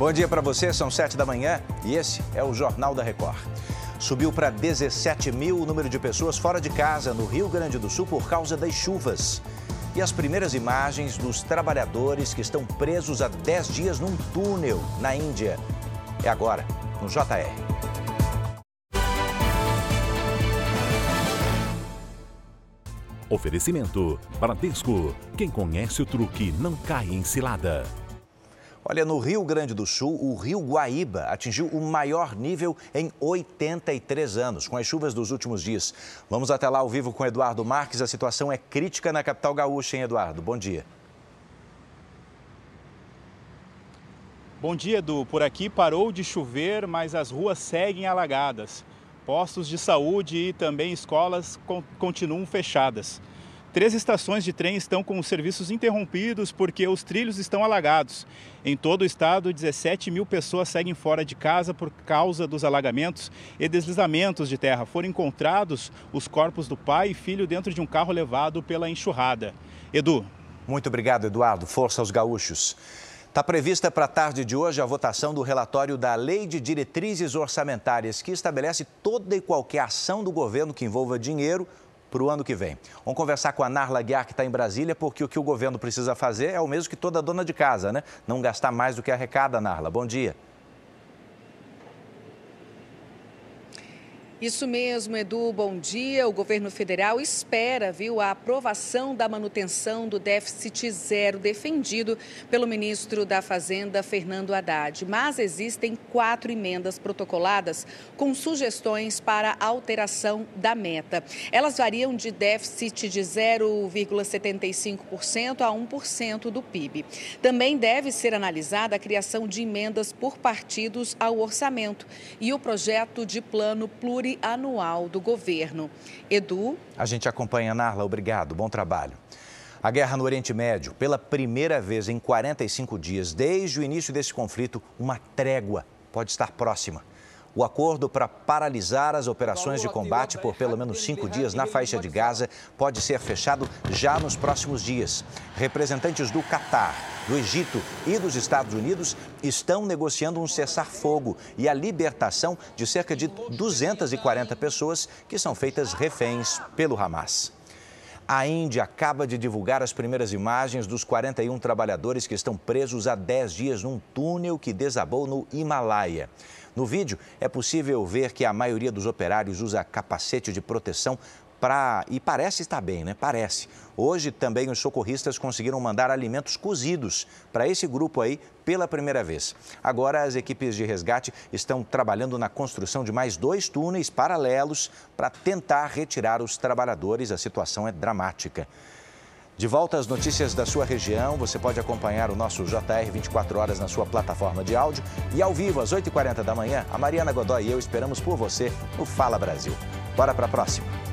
Bom dia para você, são sete da manhã e esse é o Jornal da Record. Subiu para 17 mil o número de pessoas fora de casa no Rio Grande do Sul por causa das chuvas. E as primeiras imagens dos trabalhadores que estão presos há 10 dias num túnel na Índia. É agora, no JR. Oferecimento: Bradesco. Quem conhece o truque não cai em cilada. Olha, no Rio Grande do Sul, o rio Guaíba atingiu o maior nível em 83 anos, com as chuvas dos últimos dias. Vamos até lá ao vivo com Eduardo Marques. A situação é crítica na capital gaúcha, hein, Eduardo? Bom dia. Bom dia, Edu. Por aqui parou de chover, mas as ruas seguem alagadas. Postos de saúde e também escolas continuam fechadas. Três estações de trem estão com os serviços interrompidos porque os trilhos estão alagados. Em todo o estado, 17 mil pessoas seguem fora de casa por causa dos alagamentos e deslizamentos de terra. Foram encontrados os corpos do pai e filho dentro de um carro levado pela enxurrada. Edu. Muito obrigado, Eduardo. Força aos gaúchos. Está prevista para a tarde de hoje a votação do relatório da Lei de Diretrizes Orçamentárias, que estabelece toda e qualquer ação do governo que envolva dinheiro para o ano que vem. Vamos conversar com a Narla Guiar, que está em Brasília, porque o que o governo precisa fazer é o mesmo que toda dona de casa, né? Não gastar mais do que arrecada, Narla. Bom dia. Isso mesmo, Edu. Bom dia. O governo federal espera, viu, a aprovação da manutenção do déficit zero defendido pelo ministro da Fazenda, Fernando Haddad. Mas existem quatro emendas protocoladas com sugestões para alteração da meta. Elas variam de déficit de 0,75% a 1% do PIB. Também deve ser analisada a criação de emendas por partidos ao orçamento e o projeto de plano plurianual anual do governo. Edu. A gente acompanha, Narla. Obrigado. Bom trabalho. A guerra no Oriente Médio, pela primeira vez em 45 dias, desde o início desse conflito, uma trégua pode estar próxima. O acordo para paralisar as operações de combate por pelo menos cinco dias na faixa de Gaza pode ser fechado já nos próximos dias. Representantes do Catar, do Egito e dos Estados Unidos estão negociando um cessar-fogo e a libertação de cerca de 240 pessoas que são feitas reféns pelo Hamas. A Índia acaba de divulgar as primeiras imagens dos 41 trabalhadores que estão presos há 10 dias num túnel que desabou no Himalaia. No vídeo, é possível ver que a maioria dos operários usa capacete de proteção E parece estar bem, né? Parece. Hoje também os socorristas conseguiram mandar alimentos cozidos para esse grupo aí pela primeira vez. Agora as equipes de resgate estão trabalhando na construção de mais dois túneis paralelos para tentar retirar os trabalhadores. A situação é dramática. De volta às notícias da sua região, você pode acompanhar o nosso JR 24 horas na sua plataforma de áudio e ao vivo às 8h40 da manhã, a Mariana Godoy e eu esperamos por você no Fala Brasil. Bora para a próxima.